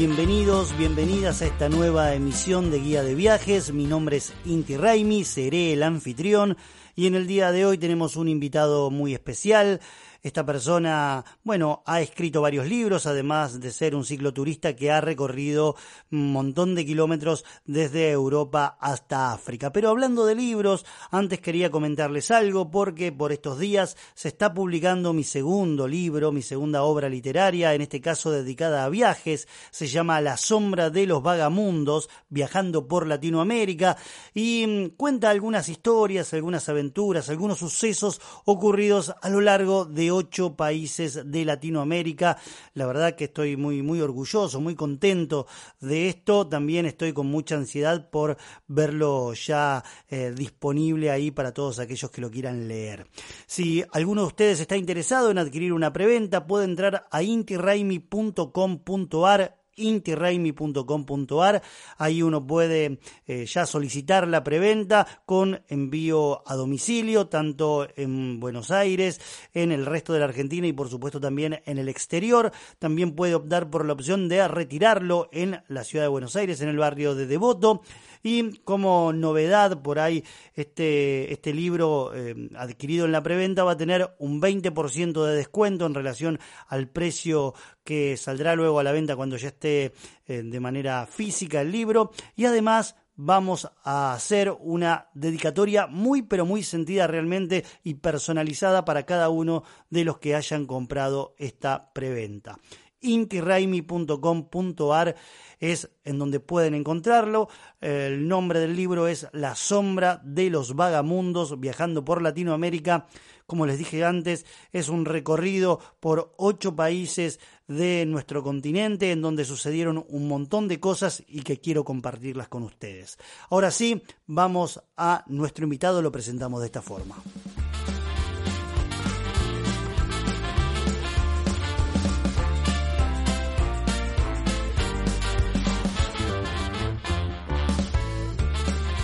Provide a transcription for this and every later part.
Bienvenidos, bienvenidas a esta nueva emisión de Guía de Viajes. Mi nombre es Inti Raimi, seré el anfitrión y en el día de hoy tenemos un invitado muy especial. Esta persona, bueno, ha escrito varios libros, además de ser un cicloturista que ha recorrido un montón de kilómetros desde Europa hasta África. Pero hablando de libros, antes quería comentarles algo porque por estos días se está publicando mi segundo libro, mi segunda obra literaria, en este caso dedicada a viajes. Se llama La sombra de los vagamundos, viajando por Latinoamérica y cuenta algunas historias, algunas aventuras, algunos sucesos ocurridos a lo largo de ocho países de Latinoamérica. La verdad que estoy muy, muy orgulloso, muy contento de esto. También estoy con mucha ansiedad por verlo ya eh, disponible ahí para todos aquellos que lo quieran leer. Si alguno de ustedes está interesado en adquirir una preventa, puede entrar a intiraimi.com.ar intiraimi.com.ar. Ahí uno puede eh, ya solicitar la preventa con envío a domicilio, tanto en Buenos Aires, en el resto de la Argentina y por supuesto también en el exterior. También puede optar por la opción de retirarlo en la ciudad de Buenos Aires, en el barrio de Devoto. Y como novedad por ahí, este, este libro eh, adquirido en la preventa va a tener un 20% de descuento en relación al precio que saldrá luego a la venta cuando ya esté eh, de manera física el libro. Y además vamos a hacer una dedicatoria muy pero muy sentida realmente y personalizada para cada uno de los que hayan comprado esta preventa intiraimi.com.ar es en donde pueden encontrarlo. El nombre del libro es La sombra de los vagamundos viajando por Latinoamérica. Como les dije antes, es un recorrido por ocho países de nuestro continente en donde sucedieron un montón de cosas y que quiero compartirlas con ustedes. Ahora sí, vamos a nuestro invitado, lo presentamos de esta forma.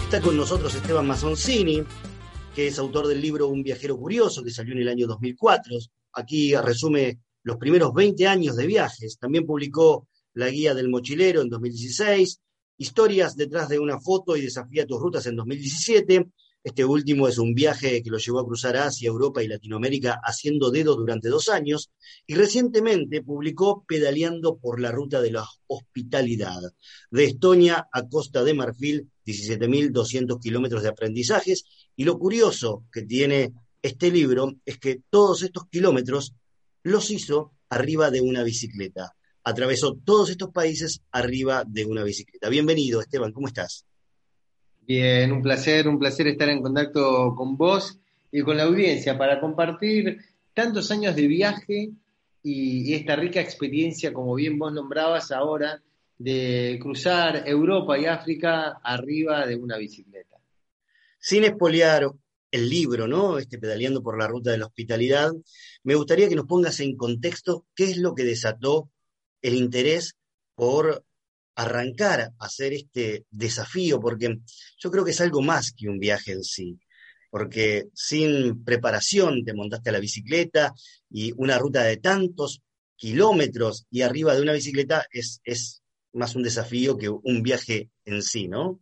Está con nosotros Esteban Mazzoncini, que es autor del libro Un viajero curioso, que salió en el año 2004. Aquí resume los primeros 20 años de viajes. También publicó La Guía del Mochilero en 2016, Historias detrás de una foto y Desafía tus rutas en 2017. Este último es un viaje que lo llevó a cruzar Asia, Europa y Latinoamérica haciendo dedo durante dos años. Y recientemente publicó Pedaleando por la ruta de la hospitalidad, de Estonia a Costa de Marfil 17.200 kilómetros de aprendizajes. Y lo curioso que tiene este libro es que todos estos kilómetros los hizo arriba de una bicicleta. Atravesó todos estos países arriba de una bicicleta. Bienvenido, Esteban, ¿cómo estás? Bien, un placer, un placer estar en contacto con vos y con la audiencia para compartir tantos años de viaje y, esta rica experiencia, como bien vos nombrabas ahora, de cruzar Europa y África arriba de una bicicleta. Sin espoliar el libro, ¿no? Este pedaleando por la ruta de la hospitalidad, me gustaría que nos pongas en contexto qué es lo que desató el interés por arrancar a hacer este desafío, porque yo creo que es algo más que un viaje en sí, porque sin preparación te montaste a la bicicleta y una ruta de tantos kilómetros y arriba de una bicicleta es, es más un desafío que un viaje en sí, ¿no?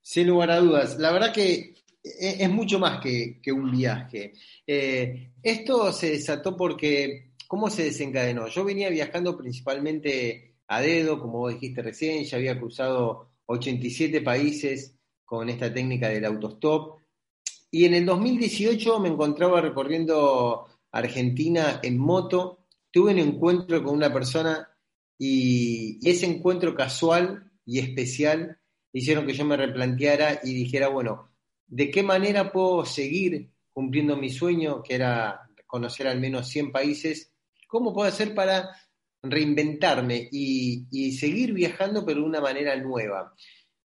Sin lugar a dudas. La verdad que e-, es mucho más que, un viaje. Eh, esto se desató porque, ¿cómo se desencadenó? Yo venía viajando principalmente a dedo, como vos dijiste recién, ya había cruzado 87 países con esta técnica del autostop. Y en el 2018 me encontraba recorriendo Argentina en moto. Tuve un encuentro con una persona y, ese encuentro casual y especial hicieron que yo me replanteara y dijera, bueno, ¿de qué manera puedo seguir cumpliendo mi sueño, que era conocer al menos 100 países. ¿Cómo puedo hacer para reinventarme y, seguir viajando, pero de una manera nueva?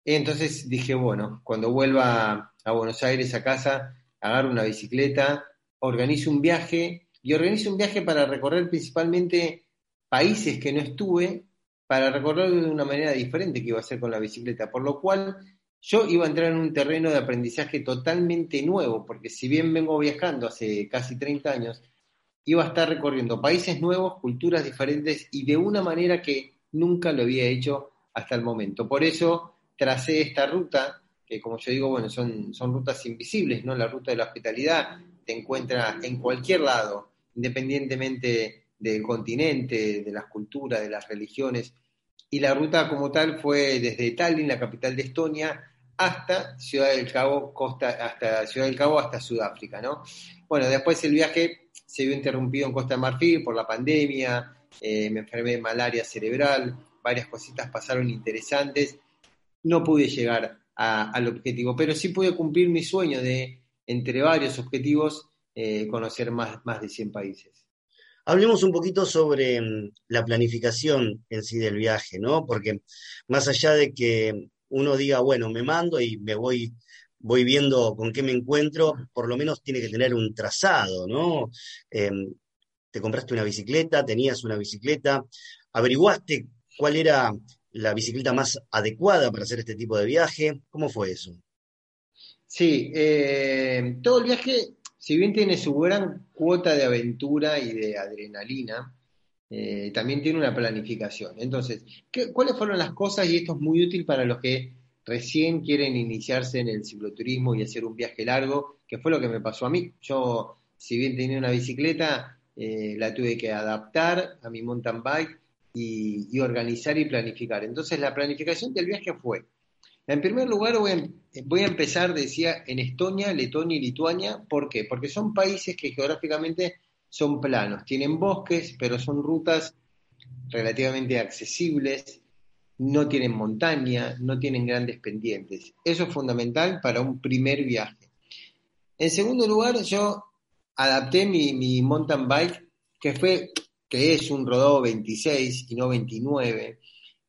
Entonces dije, bueno, cuando vuelva a Buenos Aires a casa, agarro una bicicleta, organizo un viaje y organizo un viaje para recorrer principalmente países que no estuve, para recorrerlo de una manera diferente que iba a hacer con la bicicleta, por lo cual yo iba a entrar en un terreno de aprendizaje totalmente nuevo, porque si bien vengo viajando hace casi 30 años, iba a estar recorriendo países nuevos, culturas diferentes y de una manera que nunca lo había hecho hasta el momento. Por eso tracé esta ruta, que como yo digo, bueno, son, son rutas invisibles, ¿no? La ruta de la hospitalidad te encuentra en cualquier lado, independientemente del continente, de las culturas, de las religiones. Y la ruta como tal fue desde Tallinn, la capital de Estonia, hasta Ciudad del Cabo, costa, hasta Ciudad del Cabo, hasta Sudáfrica, ¿no? Bueno, después el viaje se vio interrumpido en Costa de Marfil por la pandemia, eh, me enfermé de malaria cerebral, varias cositas pasaron interesantes, no pude llegar al objetivo, pero sí pude cumplir mi sueño de, entre varios objetivos, eh, conocer más, más de 100 países. Hablemos un poquito sobre mm, la planificación en sí del viaje, ¿no? Porque más allá de que uno diga, bueno, me mando y me voy, voy viendo con qué me encuentro, por lo menos tiene que tener un trazado, ¿no? Em, te compraste una bicicleta, tenías una bicicleta, averiguaste cuál era la bicicleta más adecuada para hacer este tipo de viaje, ¿cómo fue eso? Sí, eh, todo el viaje si bien tiene su gran cuota de aventura y de adrenalina, eh, también tiene una planificación. Entonces, ¿cuáles fueron las cosas? Y esto es muy útil para los que recién quieren iniciarse en el cicloturismo y hacer un viaje largo, que fue lo que me pasó a mí. Yo, si bien tenía una bicicleta, eh, la tuve que adaptar a mi mountain bike y organizar y planificar. Entonces, la planificación del viaje fue en primer lugar, voy a, empezar, decía, en Estonia, Letonia y Lituania. ¿Por qué? Porque son países que geográficamente son planos, tienen bosques, pero son rutas relativamente accesibles, no tienen montaña, no tienen grandes pendientes. Eso es fundamental para un primer viaje. En segundo lugar, yo adapté mi, mountain bike, que fue, que es un Rodó 26 y no 29,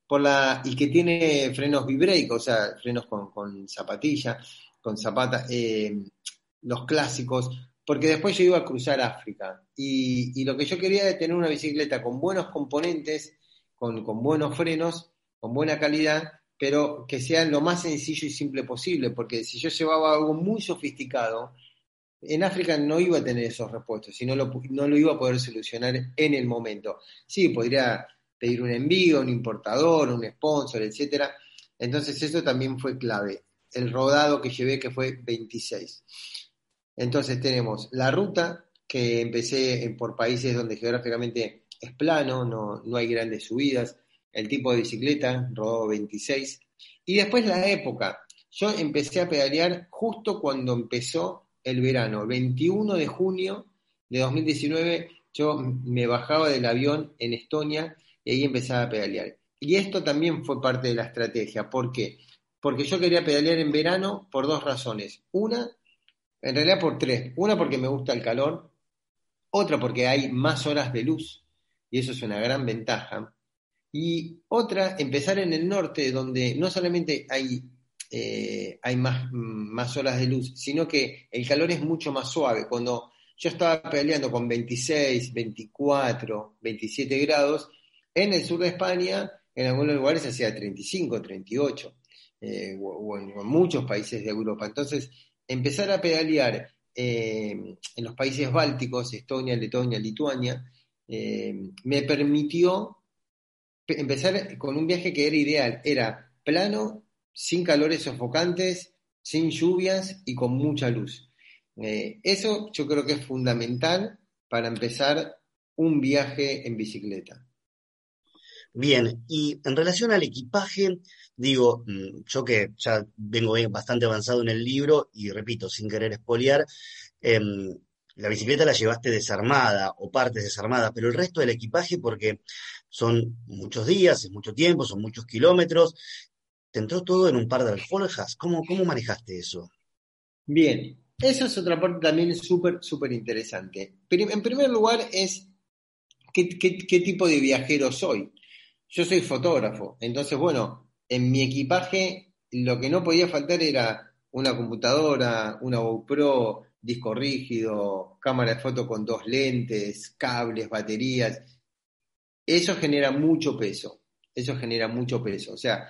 por la, y que tiene frenos v o sea, frenos con, zapatilla, con zapata, eh, los clásicos, porque después yo iba a cruzar África. Y, lo que yo quería era tener una bicicleta con buenos componentes, con, buenos frenos, con buena calidad, pero que sea lo más sencillo y simple posible, porque si yo llevaba algo muy sofisticado, en África no iba a tener esos repuestos, y no lo, no lo iba a poder solucionar en el momento. Sí, podría pedir un envío, un importador, un sponsor, etcétera. Entonces eso también fue clave. El rodado que llevé que fue 26. Entonces tenemos la ruta que empecé por países donde geográficamente es plano, no, no hay grandes subidas, el tipo de bicicleta, rodado 26. Y después la época. Yo empecé a pedalear justo cuando empezó el verano, 21 de junio de 2019, yo me bajaba del avión en Estonia y ahí empezaba a pedalear. Y esto también fue parte de la estrategia. ¿Por qué? Porque yo quería pedalear en verano por dos razones. Una, en realidad por tres. Una porque me gusta el calor, otra porque hay más horas de luz, y eso es una gran ventaja. Y otra, empezar en el norte, donde no solamente hay, eh, hay más, más horas de luz, sino que el calor es mucho más suave. Cuando yo estaba pedaleando con 26, 24, 27 grados, en el sur de España, en algunos lugares hacía 35, 38, eh, o, en, muchos países de Europa. Entonces, empezar a pedalear eh, en los países bálticos, Estonia, Letonia, Lituania, eh, me permitió empezar con un viaje que era ideal, era plano, sin calores sofocantes, sin lluvias y con mucha luz. eso yo creo que es fundamental para empezar un viaje en bicicleta. Bien, y en relación al equipaje, digo, mm, yo que ya vengo bastante avanzado en el libro y repito, sin querer espolear, em, la bicicleta la llevaste desarmada o partes desarmadas, pero el resto del equipaje, porque son muchos días, es mucho tiempo, son muchos kilómetros, te entró todo en un par de alforjas. ¿Cómo, cómo manejaste eso? Bien, eso es otra parte también súper, súper interesante. En primer lugar es ¿qué, qué tipo de viajero soy. Yo soy fotógrafo, entonces, bueno, en mi equipaje lo que no podía faltar era una computadora, una GoPro, disco rígido, cámara de foto con dos lentes, cables, baterías. Eso genera mucho peso, eso genera mucho peso. O sea,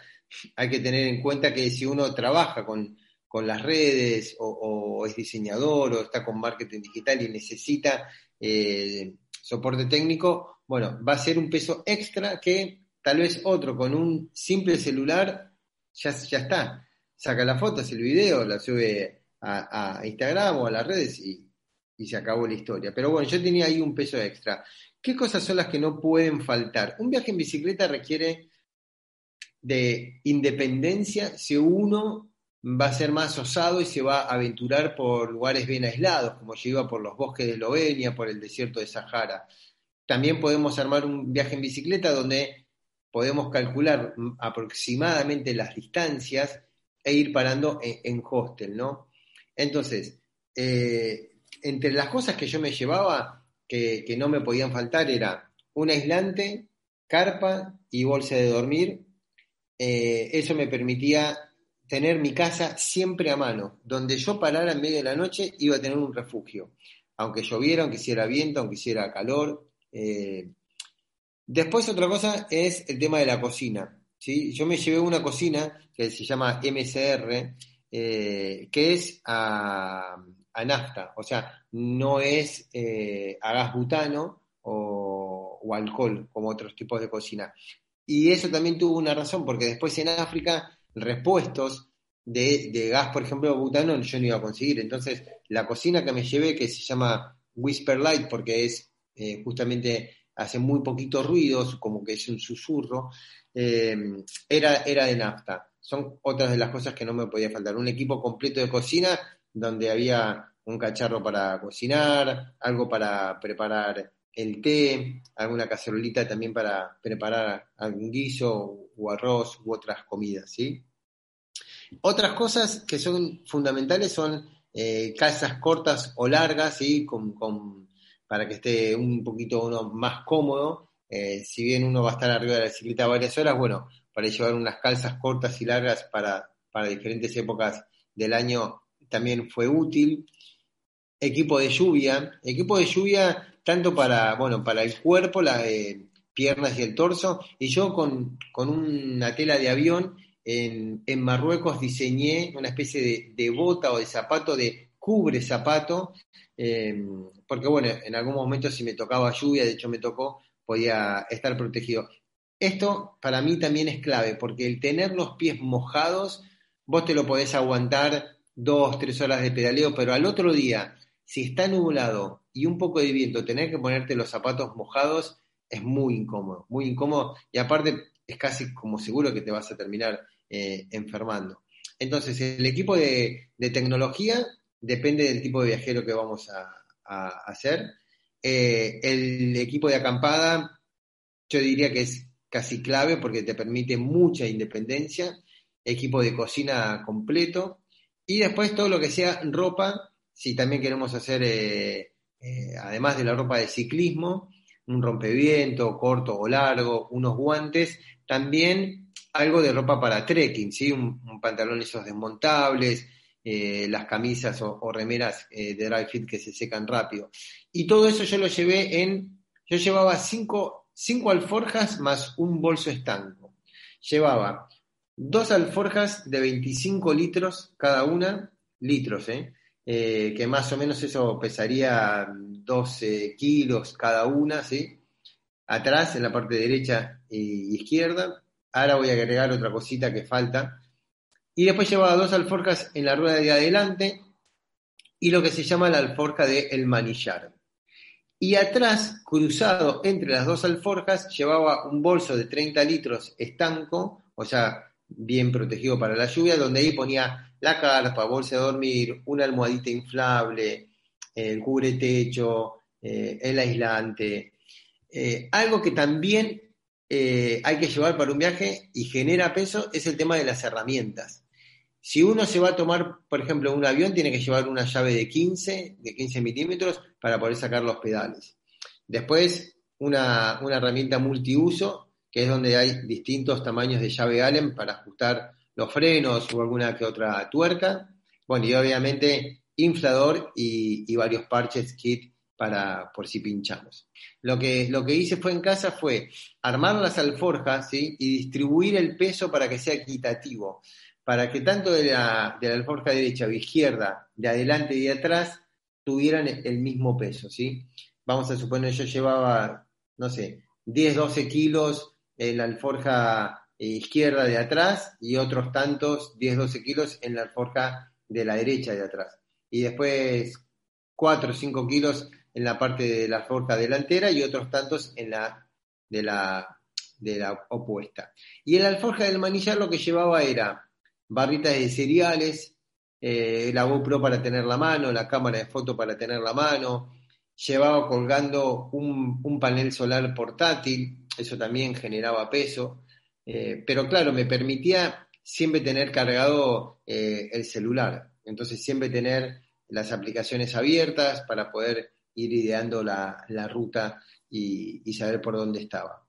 hay que tener en cuenta que si uno trabaja con, las redes o, es diseñador o está con marketing digital y necesita eh, soporte técnico, bueno, va a ser un peso extra que tal vez otro con un simple celular ya, ya está. Saca la foto, hace el video, la sube a, Instagram o a las redes y, y se acabó la historia. Pero bueno, yo tenía ahí un peso extra. ¿Qué cosas son las que no pueden faltar? Un viaje en bicicleta requiere de independencia si uno va a ser más osado y se va a aventurar por lugares bien aislados, como yo iba por los bosques de Eslovenia, por el desierto de Sahara. También podemos armar un viaje en bicicleta donde podemos calcular aproximadamente las distancias e ir parando en, hostel, ¿no? Entonces, eh, entre las cosas que yo me llevaba, que, que no me podían faltar, era un aislante, carpa y bolsa de dormir, eh, eso me permitía tener mi casa siempre a mano. Donde yo parara en medio de la noche iba a tener un refugio. Aunque lloviera, aunque hiciera viento, aunque hiciera calor. Eh. Después otra cosa es el tema de la cocina. ¿sí? Yo me llevé una cocina que se llama MCR, eh, que es a, nafta, o sea, no es a gas butano o, o alcohol como otros tipos de cocina. Y eso también tuvo una razón, porque después en África repuestos de, gas, por ejemplo, butano, yo no iba a conseguir. Entonces, la cocina que me llevé, que se llama Whisper Light, porque es eh, justamente hace muy poquitos ruidos, como que es un susurro, eh, era, era de nafta. Son otras de las cosas que no me podía faltar. Un equipo completo de cocina donde había un cacharro para cocinar, algo para preparar el té, alguna cacerolita también para preparar algún guiso o arroz u otras comidas, ¿sí? Otras cosas que son fundamentales son eh, calzas cortas o largas, ¿sí? Con, para que esté un poquito uno más cómodo. Eh, si bien uno va a estar arriba de la bicicleta varias horas, bueno, para llevar unas calzas cortas y largas para, para diferentes épocas del año también fue útil. Equipo de lluvia. Equipo de lluvia tanto para, bueno, para el cuerpo, las piernas y el torso, y yo con, una tela de avión en, Marruecos diseñé una especie de, bota o de zapato, de cubre zapato, em, porque bueno, en algún momento si me tocaba lluvia, de hecho me tocó, podía estar protegido. Esto para mí también es clave, porque el tener los pies mojados, vos te lo podés aguantar dos, tres horas de pedaleo, pero al otro día, si está nublado y un poco de viento, tener que ponerte los zapatos mojados es muy incómodo, muy incómodo y aparte es casi como seguro que te vas a terminar eh, enfermando. Entonces, el equipo de, tecnología depende del tipo de viajero que vamos a, hacer. Eh, el equipo de acampada, yo diría que es casi clave porque te permite mucha independencia. Equipo de cocina completo. Y después todo lo que sea ropa, si también queremos hacer eh, eh, además de la ropa de ciclismo, un rompeviento corto o largo, unos guantes, también algo de ropa para trekking, ¿sí? un, pantalón esos desmontables, eh, las camisas o, remeras eh, de dry fit que se secan rápido. Y todo eso yo lo llevé en, yo llevaba cinco, cinco alforjas más un bolso estanco. Llevaba dos alforjas de 25 litros cada una, litros, ¿eh? Eh, que más o menos eso pesaría 12 kilos cada una, ¿sí? Atrás, en la parte derecha e izquierda. Ahora voy a agregar otra cosita que falta. Y después llevaba dos alforjas en la rueda de adelante y lo que se llama la alforja de el manillar. Y atrás, cruzado entre las dos alforjas, llevaba un bolso de 30 litros estanco, o sea, bien protegido para la lluvia, donde ahí ponía la carpa, bolsa de dormir, una almohadita inflable, el cubre techo, eh, el aislante. Eh, algo que también eh, hay que llevar para un viaje y genera peso es el tema de las herramientas. Si uno se va a tomar, por ejemplo, un avión, tiene que llevar una llave de 15, de 15 milímetros para poder sacar los pedales. Después, una, una herramienta multiuso, que es donde hay distintos tamaños de llave Allen para ajustar los frenos o alguna que otra tuerca. Bueno, y obviamente inflador y, varios parches kit para por si pinchamos. Lo que, lo que hice fue en casa fue armar las alforjas y distribuir el peso para que sea equitativo, para que tanto de la, alforja derecha o izquierda, de adelante y de atrás, tuvieran el mismo peso. ¿sí? Vamos a suponer, yo llevaba, no sé, 10, 12 kilos en la alforja izquierda de atrás y otros tantos, 10, 12 kilos en la alforja de la derecha de atrás. Y después 4 o 5 kilos en la parte de la alforja delantera y otros tantos en la de la, de la opuesta. Y en la alforja del manillar lo que llevaba era barritas de cereales, eh, la GoPro para tener la mano, la cámara de foto para tener la mano, llevaba colgando un, panel solar portátil, eso también generaba peso, eh, pero claro, me permitía siempre tener cargado eh, el celular, entonces siempre tener las aplicaciones abiertas para poder ir ideando la, ruta y, saber por dónde estaba.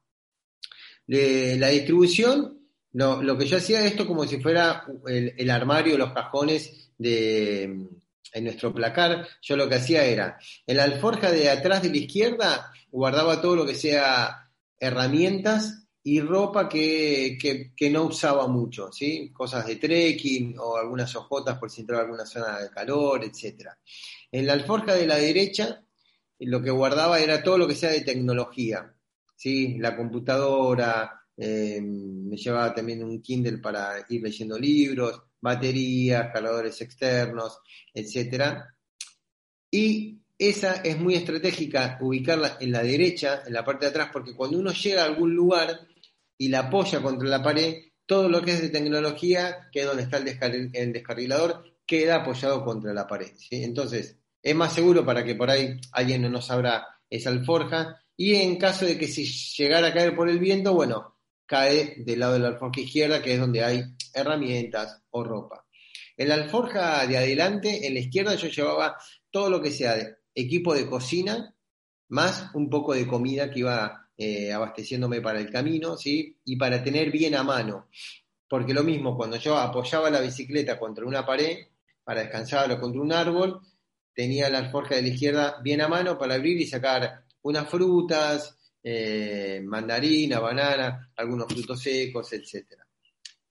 la distribución, lo que yo hacía esto como si fuera el, armario, los cajones de, en nuestro placar, yo lo que hacía era, en la alforja de atrás de la izquierda guardaba todo lo que sea herramientas y ropa que, no usaba mucho, ¿sí? Cosas de trekking o algunas hojotas por si entraba alguna zona de calor, etc. En la alforja de la derecha, lo que guardaba era todo lo que sea de tecnología, ¿sí? La computadora, eh, me llevaba también un Kindle para ir leyendo libros, baterías, cargadores externos, etc. Y esa es muy estratégica ubicarla en la derecha, en la parte de atrás, porque cuando uno llega a algún lugar, y la apoya contra la pared, todo lo que es de tecnología, que es donde está el, descarrilador, queda apoyado contra la pared. Entonces, es más seguro para que por ahí alguien no nos abra esa alforja. Y en caso de que si llegara a caer por el viento, bueno, cae del lado de la alforja izquierda, que es donde hay herramientas o ropa. En la alforja de adelante, en la izquierda, yo llevaba todo lo que sea de equipo de cocina, más un poco de comida que iba eh, abasteciéndome para el camino, ¿sí? Y para tener bien a mano. Porque lo mismo, cuando yo apoyaba la bicicleta contra una pared, para descansar o contra un árbol, tenía la alforja de la izquierda bien a mano para abrir y sacar unas frutas, eh, mandarina, banana, algunos frutos secos, etc.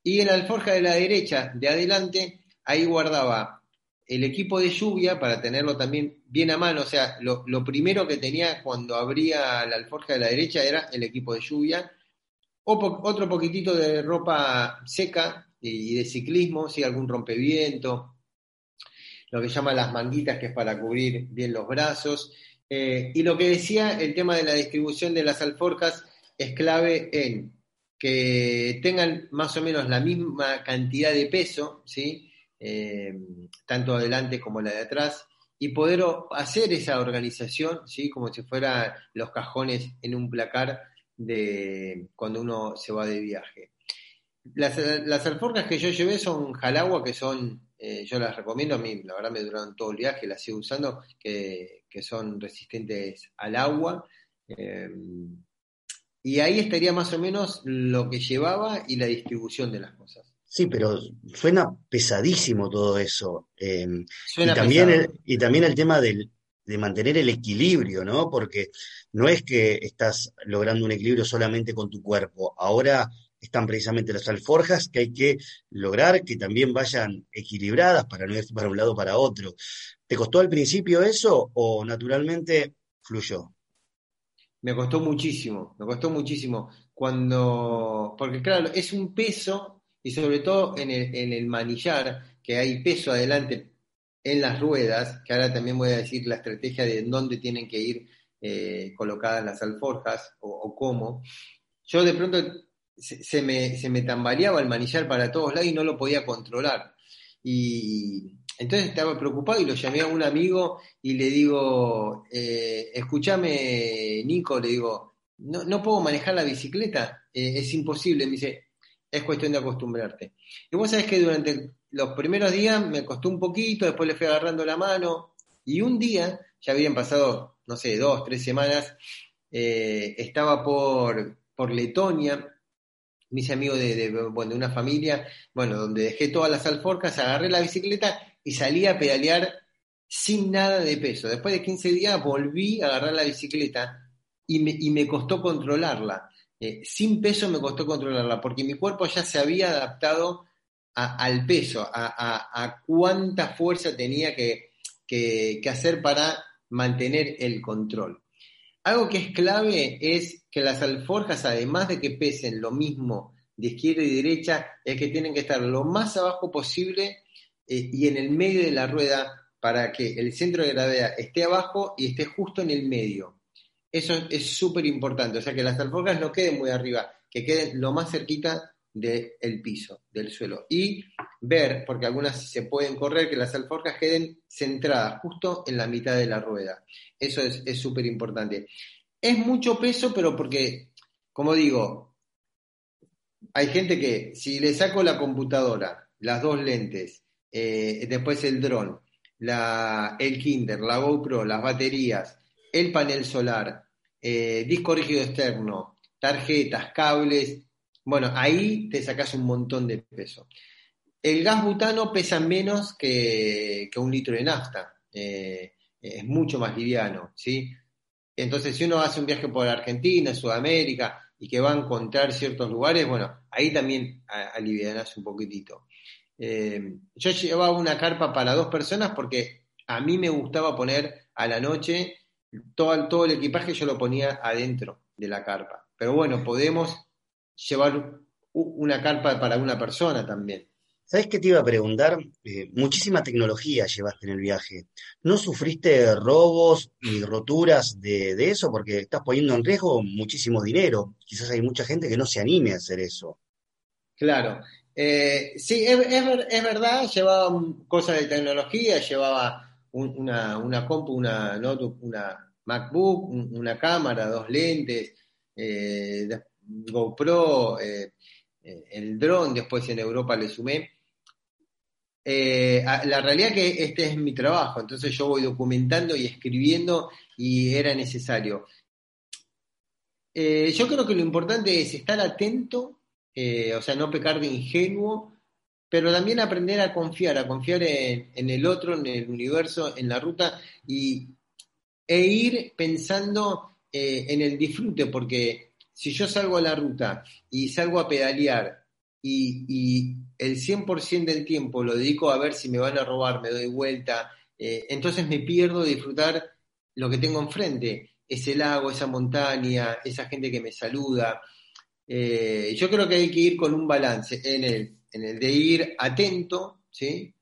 Y en la alforja de la derecha, de adelante, ahí guardaba el equipo de lluvia, para tenerlo también bien a mano, o sea, lo, primero que tenía cuando abría la alforja de la derecha era el equipo de lluvia, otro poquitito de ropa seca y, de ciclismo, si algún rompeviento, lo que llaman las manguitas, que es para cubrir bien los brazos. Eh, y lo que decía, el tema de la distribución de las alforjas es clave en que tengan más o menos la misma cantidad de peso, ¿sí? Eh, tanto adelante como la de atrás, y poder hacer esa organización, ¿sí? como si fueran los cajones en un placar de cuando uno se va de viaje. Las, las alforjas que yo llevé son jalagua, que son, eh, yo las recomiendo, a mí la verdad me duraron todo el viaje, las sigo usando, que, son resistentes al agua. Eh, y ahí estaría más o menos lo que llevaba y la distribución de las cosas. Sí, pero suena pesadísimo todo eso. Em, y, también el, y también el tema del, de mantener el equilibrio, ¿no? Porque no es que estás logrando un equilibrio solamente con tu cuerpo. Ahora están precisamente las alforjas que hay que lograr que también vayan equilibradas para no ir para un lado o para otro. ¿Te costó al principio eso o naturalmente fluyó? Me costó muchísimo, me costó muchísimo. Cuando, porque claro, es un peso y sobre todo en el, manillar, que hay peso adelante en las ruedas, que ahora también voy a decir la estrategia de dónde tienen que ir eh, colocadas las alforjas o, cómo. Yo de pronto se, me, se, me, tambaleaba el manillar para todos lados y no lo podía controlar. Y entonces estaba preocupado y lo llamé a un amigo y le digo, eh, escúchame Nico, le digo, no, no puedo manejar la bicicleta, eh, es imposible. Me dice, es cuestión de acostumbrarte. Y vos sabés que durante los primeros días me costó un poquito, después le fui agarrando la mano, y un día, ya habían pasado, no sé, dos, tres semanas, eh, estaba por, por Letonia, me hice amigo de, de, una familia, bueno, donde dejé todas las alforcas, agarré la bicicleta y salí a pedalear sin nada de peso. Después de 15 días volví a agarrar la bicicleta y me, y me costó controlarla. Eh, sin peso me costó controlarla, porque mi cuerpo ya se había adaptado al peso, a, a, a, cuánta fuerza tenía que, que, que hacer para mantener el control. Algo que es clave es que las alforjas, además de que pesen lo mismo de izquierda y derecha, es que tienen que estar lo más abajo posible eh, y en el medio de la rueda para que el centro de gravedad esté abajo y esté justo en el medio. Eso es súper importante, o sea que las alforjas no queden muy arriba, que queden lo más cerquita del piso, del suelo. Y ver, porque algunas se pueden correr, que las alforjas queden centradas justo en la mitad de la rueda. Eso es súper importante. Es mucho peso, pero porque, como digo, hay gente que si le saco la computadora, las dos lentes, eh, después el dron, el Kinder, la GoPro, las baterías, el panel solar, eh, disco rígido externo, tarjetas, cables, bueno, ahí te sacas un montón de peso. El gas butano pesa menos que, que un litro de nafta, eh, es mucho más liviano, ¿sí? Entonces, si uno hace un viaje por Argentina, Sudamérica, y que va a encontrar ciertos lugares, bueno, ahí también alivianas un poquitito. Eh, yo llevaba una carpa para dos personas porque a mí me gustaba poner a la noche todo, todo el equipaje, yo lo ponía adentro de la carpa. Pero bueno, podemos llevar una carpa para una persona también. ¿Sabes qué te iba a preguntar? Eh, muchísima tecnología llevaste en el viaje. ¿No sufriste robos ni roturas de, eso? Porque estás poniendo en riesgo muchísimo dinero. Quizás hay mucha gente que no se anime a hacer eso. Claro. Eh, sí, es, verdad, llevaba cosas de tecnología, llevaba un, una, una compu, una notebook, una MacBook, un, una cámara, dos lentes, eh, GoPro, eh, el dron, después en Europa le sumé. Eh, la realidad que este es mi trabajo, entonces yo voy documentando y escribiendo y era necesario. Eh, yo creo que lo importante es estar atento, eh, o sea, no pecar de ingenuo, pero también aprender a confiar, a confiar en, en el otro, en el universo, en la ruta y, e ir pensando en el disfrute, porque si yo salgo a la ruta y salgo a pedalear y, y el 100% del tiempo lo dedico a ver si me van a robar, me doy vuelta, eh, entonces me pierdo disfrutar lo que tengo enfrente, ese lago, esa montaña, esa gente que me saluda. Eh, yo creo que hay que ir con un balance en el, en el de ir atento, ¿sí?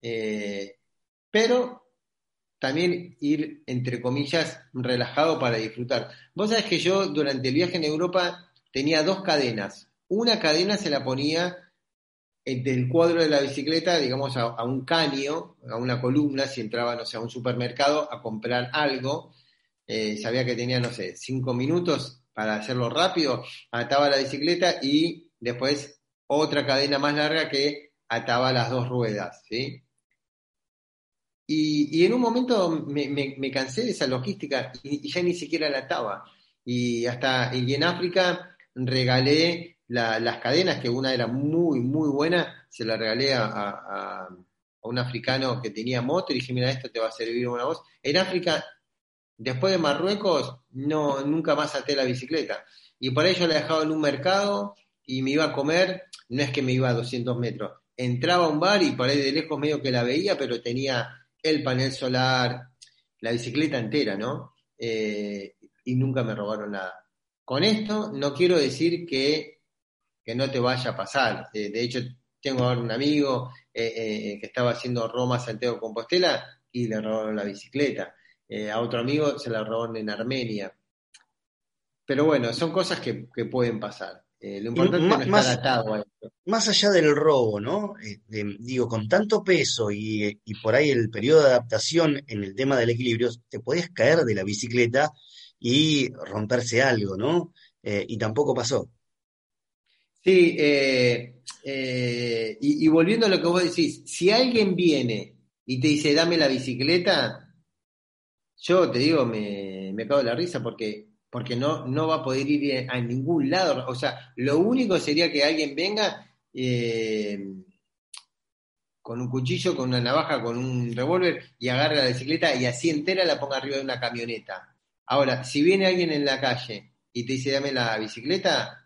Eh, pero también ir, entre comillas, relajado para disfrutar. Vos sabés que yo durante el viaje en Europa tenía dos cadenas. Una cadena se la ponía del cuadro de la bicicleta, digamos, a, un caño, a una columna, si entraba, no sé, a un supermercado a comprar algo, eh, sabía que tenía, no sé, cinco minutos para hacerlo rápido, ataba la bicicleta y después otra cadena más larga que ataba las dos ruedas, ¿sí? Y, y en un momento me, me, me, cansé de esa logística y, y, ya ni siquiera la ataba. Y hasta, y en África regalé la, las cadenas, que una era muy, muy buena, se la regalé a, a, a, un africano que tenía moto y dije, mira, esto te va a servir una voz. En África, después de Marruecos, no, nunca más até la bicicleta. Y por ello la dejaba en un mercado y me iba a comer, no es que me iba a 200 metros, entraba a un bar y por ahí de lejos medio que la veía, pero tenía el panel solar, la bicicleta entera, ¿no? Eh, y nunca me robaron nada. Con esto no quiero decir que que no te vaya a pasar. Eh, de hecho, tengo ahora un amigo eh, eh, que estaba haciendo Roma, Santiago, Compostela y le robaron la bicicleta. A otro amigo se la robaron en Armenia. Pero bueno, son cosas que, que pueden pasar. lo importante es no estar atado a esto. Más allá del robo, ¿no? De, digo, con tanto peso y, y por ahí el periodo de adaptación en el tema del equilibrio, te podías caer de la bicicleta y romperse algo, ¿no? y tampoco pasó. Sí, eh, eh, y, volviendo a lo que vos decís, si alguien viene y te dice dame la bicicleta, yo te digo, me, me cago de la risa porque, porque no, no va a poder ir a ningún lado. O sea, lo único sería que alguien venga eh, con un cuchillo, con una navaja, con un revólver y agarre la bicicleta y así entera la ponga arriba de una camioneta. Ahora, si viene alguien en la calle y te dice dame la bicicleta,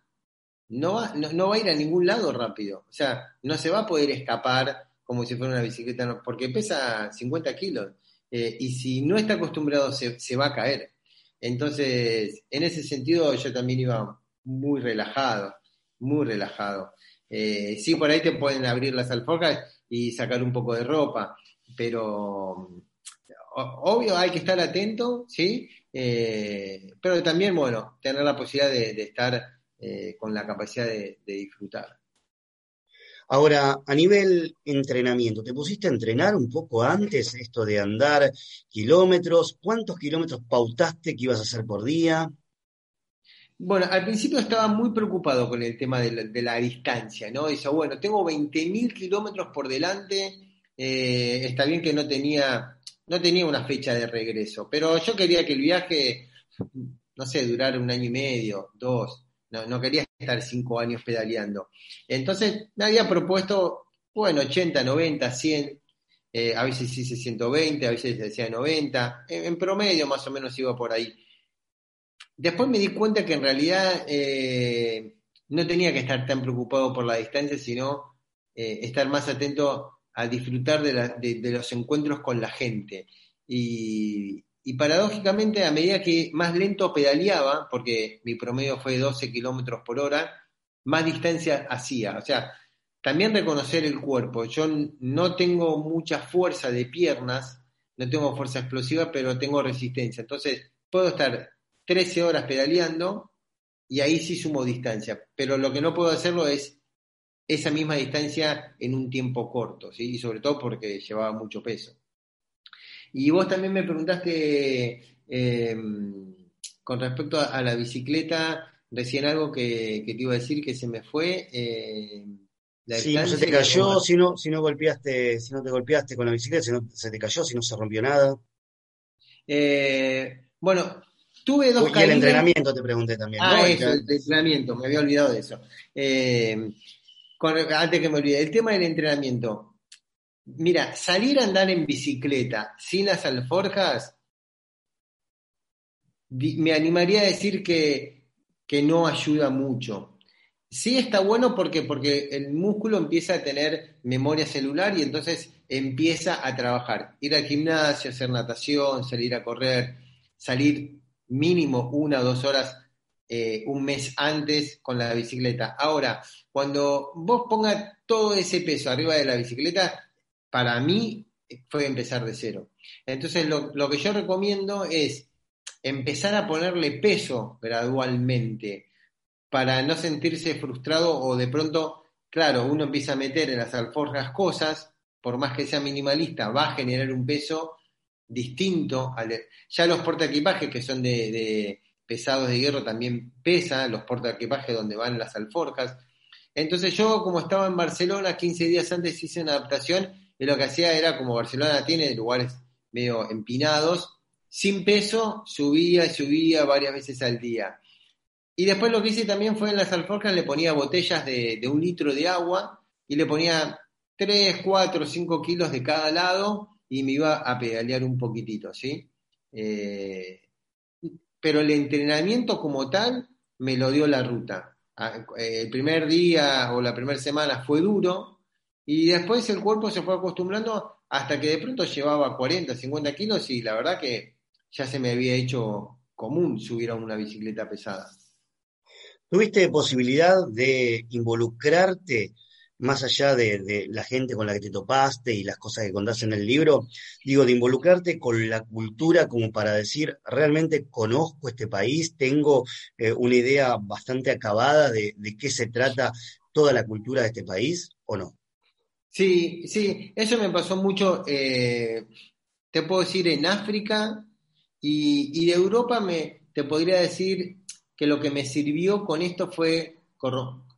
no va, no, va a ir a ningún lado rápido. O sea, no se va a poder escapar como si fuera una bicicleta, porque pesa 50 kilos. Eh, y si no está acostumbrado, se, se, va a caer. Entonces, en ese sentido, yo también iba muy relajado, muy relajado. Eh, sí, por ahí te pueden abrir las alforjas y sacar un poco de ropa, pero obvio hay que estar atento, ¿sí? Eh, pero también, bueno, tener la posibilidad de estar eh, con la capacidad de, disfrutar. Ahora, a nivel entrenamiento, ¿te pusiste a entrenar un poco antes esto de andar kilómetros? ¿Cuántos kilómetros pautaste que ibas a hacer por día? Bueno, al principio estaba muy preocupado con el tema de la, distancia, ¿no? Dice, bueno, tengo 20.000 kilómetros por delante, eh, está bien que no tenía, no tenía una fecha de regreso, pero yo quería que el viaje, no sé, durara un año y medio, dos, no, quería estar cinco años pedaleando. Entonces me había propuesto, bueno, 80, 90, 100, a veces hice 120, a veces decía 90, en, promedio más o menos iba por ahí. Después me di cuenta que en realidad eh, no tenía que estar tan preocupado por la distancia, sino eh, estar más atento a disfrutar de, de, los encuentros con la gente. Y, y paradójicamente, a medida que más lento pedaleaba, porque mi promedio fue 12 kilómetros por hora, más distancia hacía. O sea, también reconocer el cuerpo. Yo no tengo mucha fuerza de piernas, no tengo fuerza explosiva, pero tengo resistencia. Entonces, puedo estar 13 horas pedaleando y ahí sí sumo distancia. Pero lo que no puedo hacerlo es esa misma distancia en un tiempo corto, ¿sí? y sobre todo porque llevaba mucho peso. Y vos también me preguntaste em, con respecto a, la bicicleta, recién algo que, te iba a decir que se me fue. Eh, si no se te cayó, si no, si no golpeaste, si no te golpeaste con la bicicleta, si no se te cayó, si no se rompió nada. Eh, bueno, tuve dos Y el entrenamiento te pregunté también. Ah, eso, el entrenamiento, me había olvidado de eso. Eh, antes que me olvide, el tema del entrenamiento. Mira, salir a andar en bicicleta sin las alforjas, me animaría a decir que, que no ayuda mucho. Sí está bueno porque, porque el músculo empieza a tener memoria celular y entonces empieza a trabajar. Ir al gimnasio, hacer natación, salir a correr, salir mínimo una o dos horas eh, un mes antes con la bicicleta. Ahora, cuando vos pongas todo ese peso arriba de la bicicleta, para mí fue empezar de cero. Entonces lo, que yo recomiendo es empezar a ponerle peso gradualmente para no sentirse frustrado o de pronto, claro, uno empieza a meter en las alforjas cosas, por más que sea minimalista, va a generar un peso distinto. Al, ya los portaequipajes que son de, pesados de hierro también pesan, los portaequipajes donde van las alforjas. Entonces yo, como estaba en Barcelona, 15 días antes hice una adaptación y lo que hacía era, como Barcelona tiene lugares medio empinados, sin peso, subía y subía varias veces al día. Y después lo que hice también fue en las alforjas le ponía botellas de, un litro de agua y le ponía 3, 4, 5 kilos de cada lado y me iba a pedalear un poquitito, ¿sí? Eh, pero el entrenamiento como tal me lo dio la ruta. Ah, el primer día o la primera semana fue duro, y después el cuerpo se fue acostumbrando hasta que de pronto llevaba 40, 50 kilos y la verdad que ya se me había hecho común subir a una bicicleta pesada. ¿Tuviste posibilidad de involucrarte más allá de, la gente con la que te topaste y las cosas que contaste en el libro? Digo, de involucrarte con la cultura como para decir, realmente conozco este país, tengo eh, una idea bastante acabada de qué se trata toda la cultura de este país o no? Sí, sí, eso me pasó mucho, eh, te puedo decir, en África y, de Europa me, te podría decir que lo que me sirvió con esto fue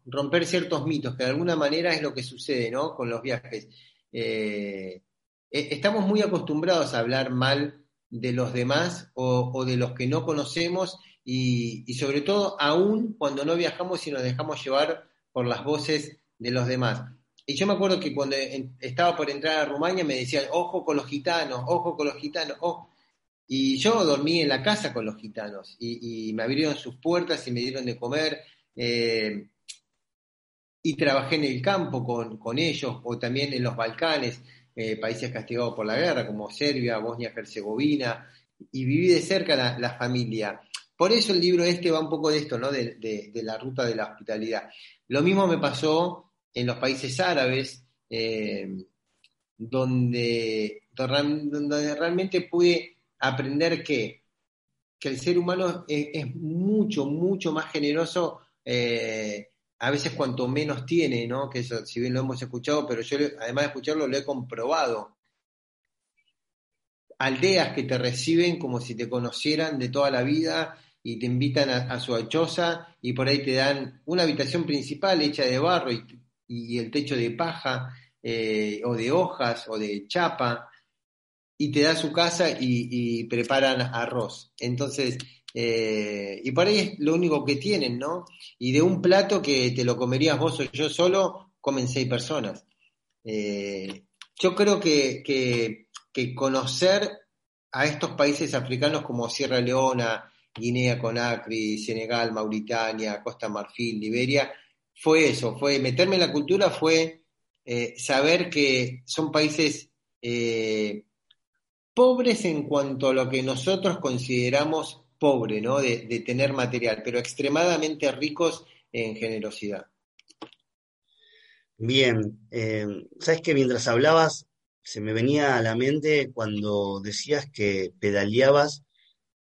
romper ciertos mitos, que de alguna manera es lo que sucede ¿no? con los viajes. Eh, e, estamos muy acostumbrados a hablar mal de los demás o, de los que no conocemos y, sobre todo aún cuando no viajamos y nos dejamos llevar por las voces de los demás. Y yo me acuerdo que cuando estaba por entrar a Rumania me decían, ojo con los gitanos, ojo con los gitanos, ojo. Y yo dormí en la casa con los gitanos y, me abrieron sus puertas y me dieron de comer. Eh, y trabajé en el campo con, ellos o también en los Balcanes, eh, países castigados por la guerra como Serbia, Bosnia-Herzegovina, y viví de cerca la, familia. Por eso el libro este va un poco de esto, ¿no? De, la ruta de la hospitalidad. Lo mismo me pasó en los países árabes, eh, donde, donde realmente pude aprender que, que el ser humano es, mucho, mucho más generoso, eh, a veces cuanto menos tiene, ¿no? Que eso, si bien lo hemos escuchado, pero yo además de escucharlo lo he comprobado. Aldeas que te reciben como si te conocieran de toda la vida y te invitan a, su achoza y por ahí te dan una habitación principal hecha de barro y, el techo de paja eh, o de hojas o de chapa y te da su casa y, preparan arroz. Entonces, eh, y por ahí es lo único que tienen, ¿no? Y de un plato que te lo comerías vos o yo solo, comen seis personas. Eh, yo creo que, que, conocer a estos países africanos como Sierra Leona, Guinea Conakry, Senegal, Mauritania, Costa Marfil, Liberia, fue eso, fue meterme en la cultura, fue eh, saber que son países pobres en cuanto a lo que nosotros consideramos pobre, ¿no? De, tener material, pero extremadamente ricos en generosidad. Bien, eh, sabes que mientras hablabas se me venía a la mente cuando decías que pedaleabas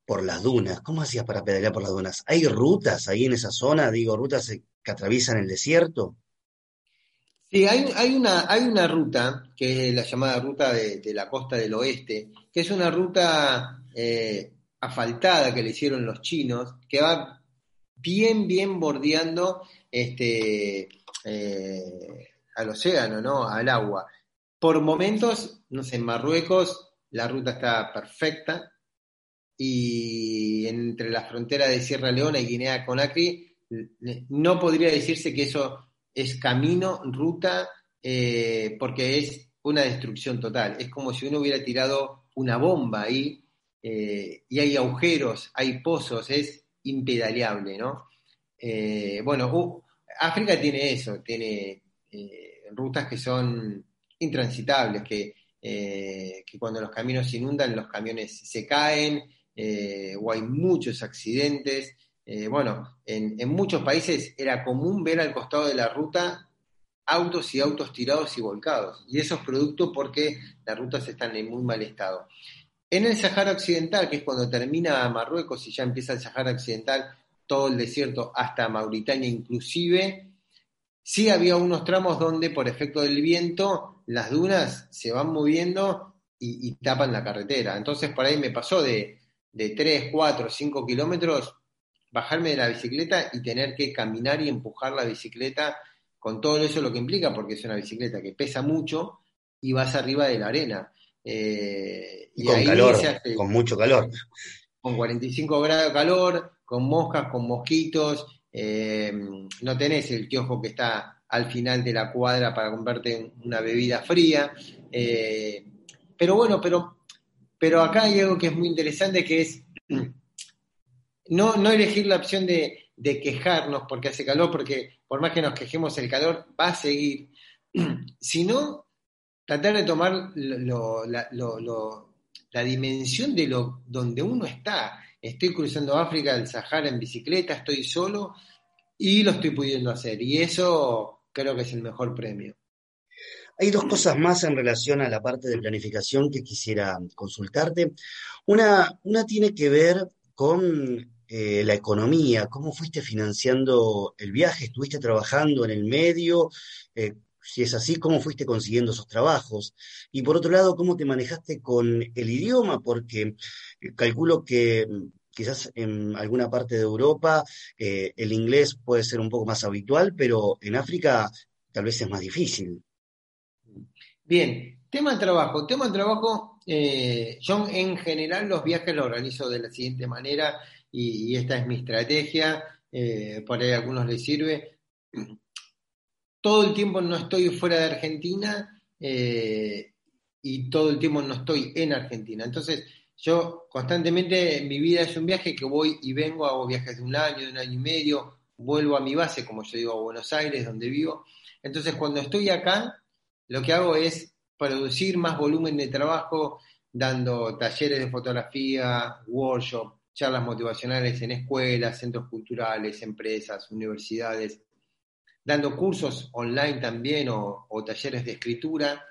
por las dunas. ¿Cómo hacías para pedalear por las dunas? ¿Hay rutas ahí en esa zona? Digo, rutas que atraviesan el desierto. Sí, hay, una, hay una ruta, que es la llamada ruta de, la costa del oeste, que es una ruta eh, asfaltada que le hicieron los chinos, que va bien, bien bordeando este, eh, al océano, ¿no? Al agua. Por momentos, no sé, en Marruecos la ruta está perfecta y entre la frontera de Sierra Leona y Guinea Conakry no podría decirse que eso es camino, ruta, eh, porque es una destrucción total. Es como si uno hubiera tirado una bomba ahí eh, y hay agujeros, hay pozos, es impedaleable, ¿no? Eh, bueno, África tiene eso, tiene rutas que son intransitables, que, que, cuando los caminos se inundan, los camiones se caen, o hay muchos accidentes. Eh, bueno, en, muchos países era común ver al costado de la ruta autos y autos tirados y volcados. Y eso es producto porque las rutas están en muy mal estado. En el Sahara Occidental, que es cuando termina Marruecos y ya empieza el Sahara Occidental, todo el desierto hasta Mauritania inclusive, sí había unos tramos donde por efecto del viento las dunas se van moviendo y, tapan la carretera. Entonces por ahí me pasó de, de 3, 4, 5 kilómetros bajarme de la bicicleta y tener que caminar y empujar la bicicleta con todo eso lo que implica, porque es una bicicleta que pesa mucho y vas arriba de la arena. Eh, y, con calor, con mucho calor. Con 45 grados de calor, con moscas, con mosquitos, eh, no tenés el kiosco que está al final de la cuadra para comprarte una bebida fría. Eh, pero bueno, pero, pero acá hay algo que es muy interesante que es no, no elegir la opción de, quejarnos porque hace calor, porque por más que nos quejemos el calor va a seguir, sino tratar de tomar la, dimensión de lo donde uno está. Estoy cruzando África, el Sahara en bicicleta, estoy solo y lo estoy pudiendo hacer. Y eso creo que es el mejor premio. Hay dos cosas más en relación a la parte de planificación que quisiera consultarte. Una, una tiene que ver con eh, la economía, cómo fuiste financiando el viaje, estuviste trabajando en el medio, eh, si es así, cómo fuiste consiguiendo esos trabajos. Y por otro lado, cómo te manejaste con el idioma, porque eh, calculo que quizás en alguna parte de Europa el inglés puede ser un poco más habitual, pero en África tal vez es más difícil. Bien, tema de trabajo. Tema de trabajo, yo en general los viajes los organizo de la siguiente manera y, esta es mi estrategia, eh, por ahí a algunos les sirve. Todo el tiempo no estoy fuera de Argentina eh, y todo el tiempo no estoy en Argentina. Entonces, yo constantemente, mi vida es un viaje que voy y vengo, hago viajes de un año, de un año y medio, vuelvo a mi base, como yo digo, a Buenos Aires, donde vivo. Entonces, cuando estoy acá, lo que hago es producir más volumen de trabajo, dando talleres de fotografía, workshop, charlas motivacionales en escuelas, centros culturales, empresas, universidades, dando cursos online también o, talleres de escritura,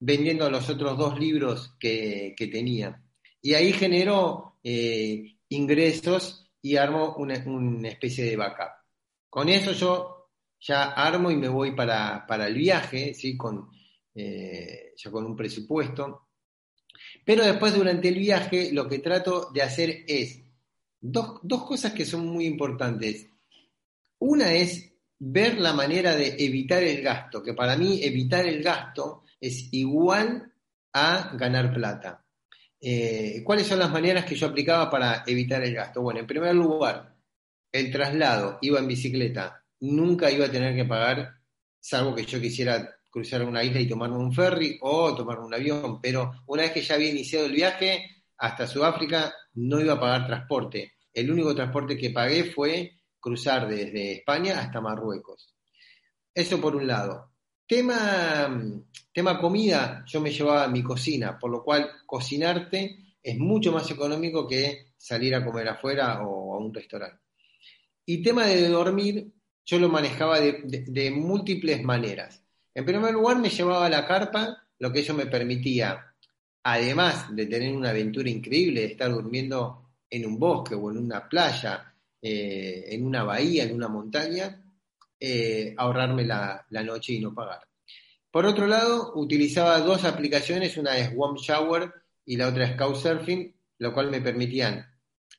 vendiendo los otros dos libros que, tenía. Y ahí genero eh, ingresos y armo una, especie de backup. Con eso yo ya armo y me voy para, el viaje, ¿sí? con, eh, ya con un presupuesto. Pero después durante el viaje lo que trato de hacer es dos, cosas que son muy importantes. Una es ver la manera de evitar el gasto, que para mí evitar el gasto es igual a ganar plata. Eh, ¿Cuáles son las maneras que yo aplicaba para evitar el gasto? Bueno, en primer lugar, el traslado, iba en bicicleta, nunca iba a tener que pagar, salvo que yo quisiera cruzar una isla y tomarme un ferry o tomarme un avión, pero una vez que ya había iniciado el viaje hasta Sudáfrica, no iba a pagar transporte. El único transporte que pagué fue cruzar desde España hasta Marruecos. Eso por un lado. Tema, tema comida, yo me llevaba mi cocina, por lo cual cocinarte es mucho más económico que salir a comer afuera o a un restaurante. Y tema de dormir, yo lo manejaba de múltiples maneras. En primer lugar, me llevaba la carpa, lo que eso me permitía, además de tener una aventura increíble, de estar durmiendo en un bosque o en una playa, eh, en una bahía, en una montaña, eh, ahorrarme la, noche y no pagar. Por otro lado, utilizaba dos aplicaciones, una es Warm Shower y la otra es Couchsurfing, lo cual me permitían,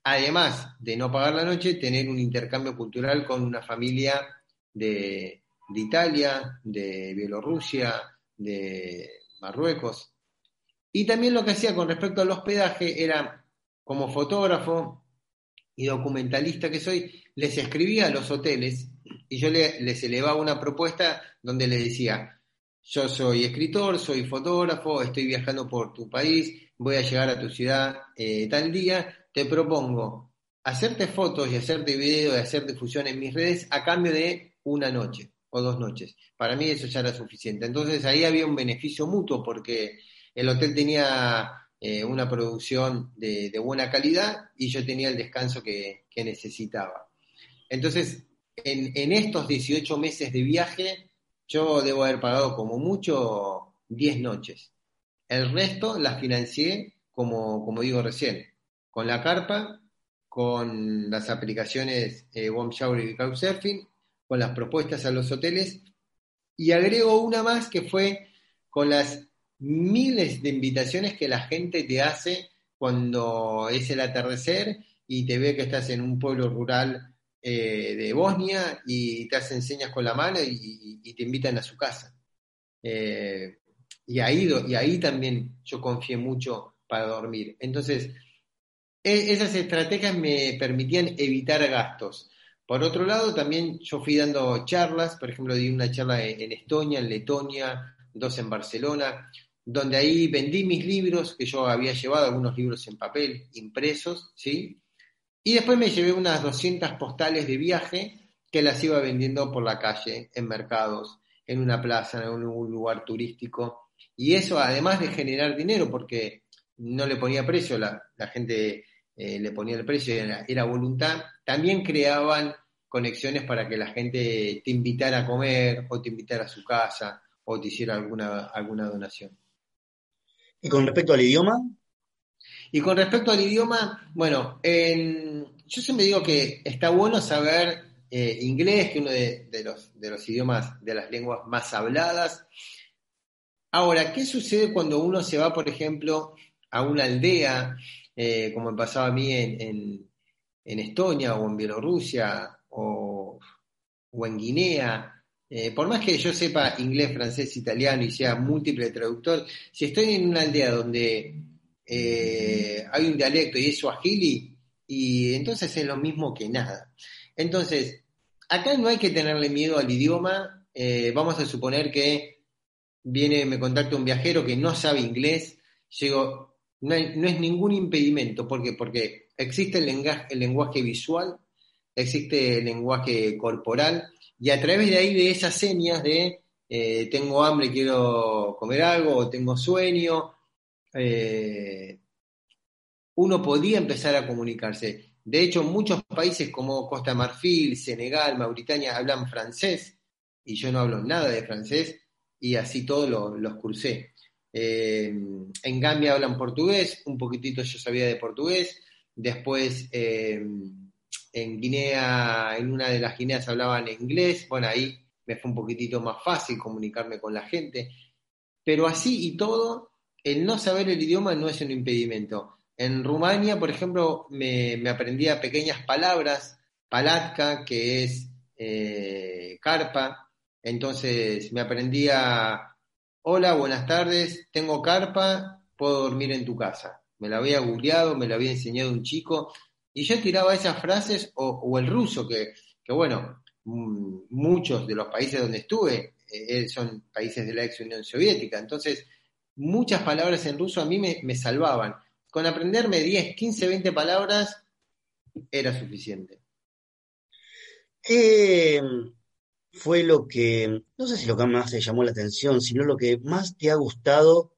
además de no pagar la noche, tener un intercambio cultural con una familia de, de Italia, de Bielorrusia, de Marruecos. Y también lo que hacía con respecto al hospedaje era, como fotógrafo y documentalista que soy, les escribía a los hoteles y yo les elevaba una propuesta donde les decía, yo soy escritor, soy fotógrafo, estoy viajando por tu país, voy a llegar a tu ciudad eh, tal día, te propongo hacerte fotos y hacerte video y hacer difusión en mis redes a cambio de una noche o dos noches. Para mí eso ya era suficiente. Entonces ahí había un beneficio mutuo porque el hotel tenía eh, una producción de, buena calidad y yo tenía el descanso que, necesitaba. Entonces, en, estos 18 meses de viaje, yo debo haber pagado como mucho 10 noches. El resto las financié, como, como digo recién, con la carpa, con las aplicaciones eh, Shower y Couchsurfing con las propuestas a los hoteles y agrego una más que fue con las miles de invitaciones que la gente te hace cuando es el atardecer y te ve que estás en un pueblo rural eh, de Bosnia y te hacen señas con la mano y, te invitan a su casa. Eh, y, ahí, y ahí también yo confié mucho para dormir. Entonces, e, esas estrategias me permitían evitar gastos. Por otro lado, también yo fui dando charlas, por ejemplo, di una charla en Estonia, en Letonia, dos en Barcelona, donde ahí vendí mis libros, que yo había llevado algunos libros en papel, impresos, ¿sí? Y después me llevé unas 200 postales de viaje que las iba vendiendo por la calle, en mercados, en una plaza, en un lugar turístico. Y eso además de generar dinero, porque no le ponía precio, la, la gente eh, le ponía el precio, era, era, voluntad, también creaban conexiones para que la gente te invitara a comer o te invitara a su casa o te hiciera alguna, alguna donación. ¿Y con respecto al idioma? Y con respecto al idioma, bueno, yo siempre digo que está bueno saber eh, inglés, que es uno de, los, de los idiomas, de las lenguas más habladas. Ahora, ¿qué sucede cuando uno se va, por ejemplo, a una aldea eh, como me pasaba a mí en, en Estonia o en Bielorrusia o, en Guinea, eh, por más que yo sepa inglés, francés, italiano y sea múltiple traductor, si estoy en una aldea donde eh, hay un dialecto y es suajili, y entonces es lo mismo que nada. Entonces, acá no hay que tenerle miedo al idioma, eh, vamos a suponer que viene, me contacta un viajero que no sabe inglés, llego, no, es ningún impedimento, ¿por qué? Porque existe el lenguaje, el lenguaje visual, existe el lenguaje corporal, y a través de ahí de esas señas de eh, tengo hambre, quiero comer algo, o tengo sueño, eh, uno podía empezar a comunicarse. De hecho, muchos países como Costa Marfil, Senegal, Mauritania hablan francés, y yo no hablo nada de francés, y así todos los cursé. Eh, en Gambia hablan portugués, un poquitito yo sabía de portugués, después en Guinea, en una de las Guineas hablaban inglés, bueno, ahí me fue un poquitito más fácil comunicarme con la gente, pero así y todo, el no saber el idioma no es un impedimento. En Rumania, por ejemplo, me, aprendía pequeñas palabras, palatka, que es eh, carpa, entonces me aprendía, hola, buenas tardes, tengo carpa, puedo dormir en tu casa. Me la había googleado, me la había enseñado un chico, y yo tiraba esas frases, o, el ruso, que, bueno, mm, muchos de los países donde estuve eh, son países de la ex Unión Soviética, entonces muchas palabras en ruso a mí me, salvaban. Con aprenderme 10, 15, 20 palabras era suficiente. ¿Qué fue lo que, no sé si lo que más te llamó la atención, sino lo que más te ha gustado?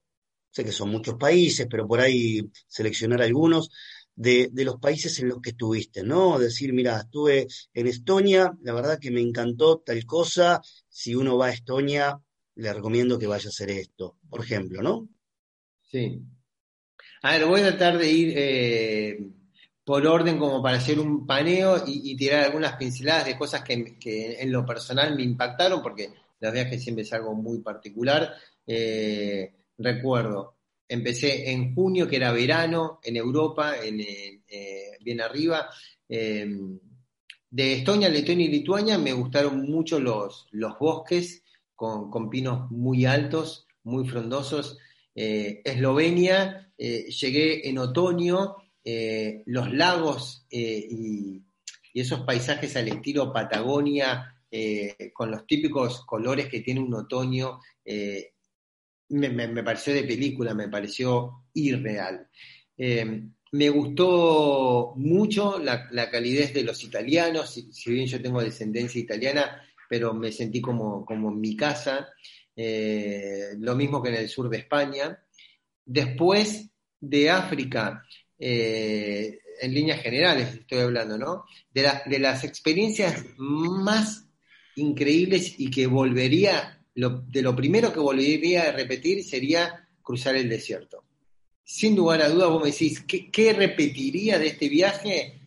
Sé que son muchos países, pero por ahí seleccionar algunos de, los países en los que estuviste, ¿no? Decir, mira, estuve en Estonia, la verdad que me encantó tal cosa, si uno va a Estonia, le recomiendo que vaya a hacer esto, por ejemplo, ¿no? Sí. A ver, voy a tratar de ir eh, por orden como para hacer un paneo y, tirar algunas pinceladas de cosas que, en lo personal me impactaron, porque los viajes siempre es algo muy particular. Eh, recuerdo, empecé en junio, que era verano, en Europa, en, eh, bien arriba. Em, de Estonia, Letonia y Lituania me gustaron mucho los, los bosques con, pinos muy altos, muy frondosos. Eh, Eslovenia, llegué en otoño, los lagos y, esos paisajes al estilo Patagonia, con los típicos colores que tiene un otoño, me, pareció de película, me pareció irreal. Eh, me gustó mucho la, calidez de los italianos, si, bien yo tengo descendencia italiana, pero me sentí como, como en mi casa, eh, lo mismo que en el sur de España. Después de África, eh, en líneas generales estoy hablando, ¿no? De, las experiencias más increíbles y que volvería de lo primero que volvería a repetir sería cruzar el desierto. Sin lugar a dudas, vos me decís, ¿qué, repetiría de este viaje?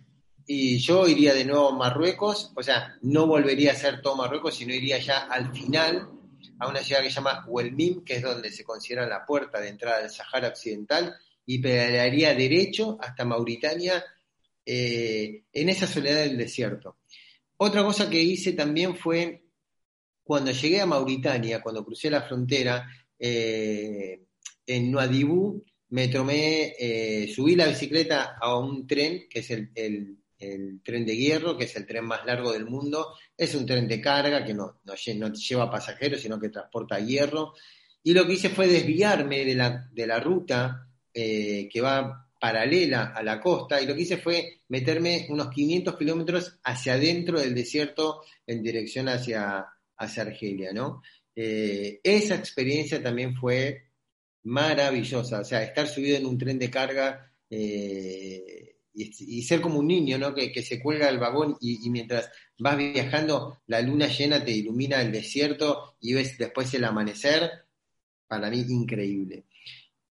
Y yo iría de nuevo a Marruecos, o sea, no volvería a ser todo Marruecos, sino iría ya al final, a una ciudad que se llama Huelmim, que es donde se considera la puerta de entrada del Sahara Occidental, y pedalearía derecho hasta Mauritania eh, en esa soledad del desierto. Otra cosa que hice también fue cuando llegué a Mauritania, cuando crucé la frontera, eh, en Nuadibú, me tomé, eh, subí la bicicleta a un tren, que es el, tren de hierro, que es el tren más largo del mundo. Es un tren de carga que no, no, lleva pasajeros, sino que transporta hierro. Y lo que hice fue desviarme de la, de la ruta eh, que va paralela a la costa y lo que hice fue meterme unos 500 kilómetros hacia adentro del desierto en dirección hacia, hacia Argelia, ¿no? Eh, esa experiencia también fue maravillosa, o sea, estar subido en un tren de carga eh, y, ser como un niño, ¿no? Que, se cuelga el vagón y, mientras vas viajando, la luna llena te ilumina el desierto y ves después el amanecer, para mí increíble.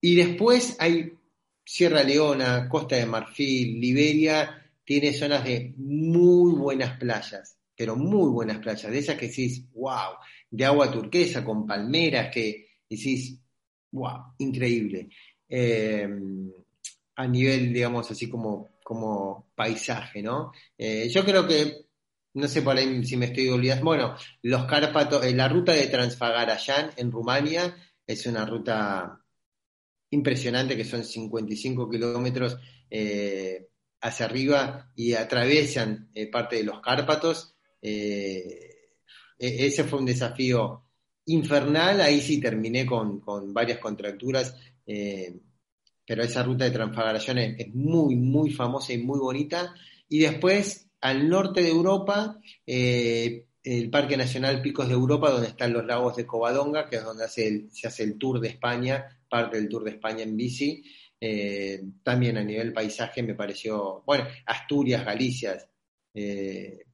Y después hay Sierra Leona, Costa de Marfil, Liberia, tiene zonas de muy buenas playas pero muy buenas playas, de esas que decís, wow, de agua turquesa con palmeras, que decís, wow, increíble. Eh, a nivel, digamos, así como como paisaje, ¿no? Eh, yo creo que, no sé por ahí si me estoy olvidando, bueno, los Cárpatos, eh, la ruta de Transfagarayan en Rumania es una ruta impresionante que son 55 kilómetros eh, hacia arriba y atraviesan parte de los Cárpatos. E-, ese fue un desafío infernal, ahí sí terminé con, varias contracturas pero esa ruta de Transfagaración es, muy, muy famosa y muy bonita. Y después, al norte de Europa, eh, el Parque Nacional Picos de Europa, donde están los lagos de Covadonga, que es donde se hace el Tour de España, parte del Tour de España en bici. Eh, también a nivel paisaje me pareció, bueno, Asturias, Galicia, eh,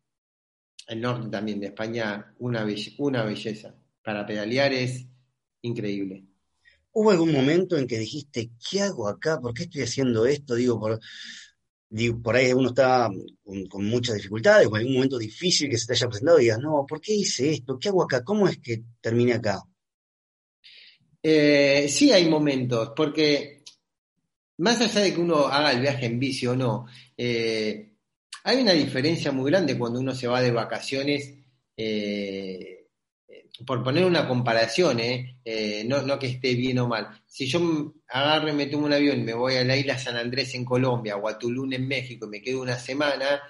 el norte también de España, una, una belleza. Para pedalear es increíble. ¿Hubo algún momento en que dijiste, ¿qué hago acá? ¿Por qué estoy haciendo esto? Digo, por, por ahí uno está con, muchas dificultades, o algún momento difícil que se te haya presentado y digas, no, ¿por qué hice esto? ¿Qué hago acá? ¿Cómo es que terminé acá? Eh, sí hay momentos, porque más allá de que uno haga el viaje en bici o no, eh, hay una diferencia muy grande cuando uno se va de vacaciones. Eh, por poner una comparación, no, que esté bien o mal, si yo agarro me tomo un avión y me voy a la isla San Andrés en Colombia o a Tulum en México y me quedo una semana,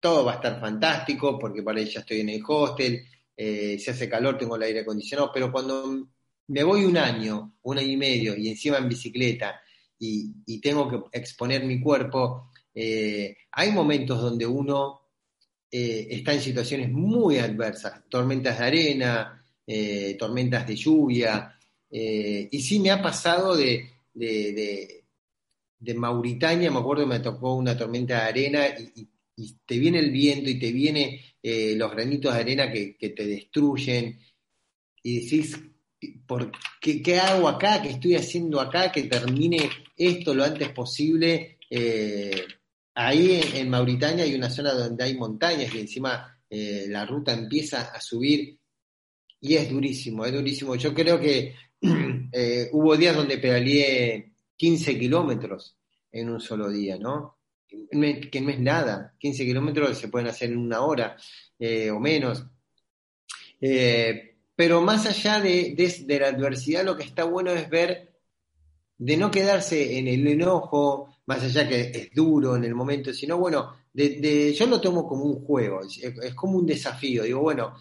todo va a estar fantástico porque para ahí ya estoy en el hostel, eh, si hace calor tengo el aire acondicionado, pero cuando me voy un año, un año y medio y encima en bicicleta y, tengo que exponer mi cuerpo, eh, hay momentos donde uno está en situaciones muy adversas, tormentas de arena, eh, tormentas de lluvia, eh, y sí me ha pasado de, de, Mauritania, me acuerdo que me tocó una tormenta de arena y, te viene el viento y te viene eh, los granitos de arena que, te destruyen y decís, ¿por qué, hago acá? ¿Qué estoy haciendo acá? Que termine esto lo antes posible. ahí en, Mauritania hay una zona donde hay montañas y encima la ruta empieza a subir y es durísimo, es durísimo. Yo creo que eh, hubo días donde pedaleé 15 kilómetros en un solo día, ¿no? Que no es nada. 15 kilómetros se pueden hacer en una hora eh, o menos. Eh, pero más allá de, la adversidad, lo que está bueno es ver de no quedarse en el enojo, más allá que es duro en el momento, sino bueno, de, yo lo tomo como un juego, es como un desafío. Digo, bueno,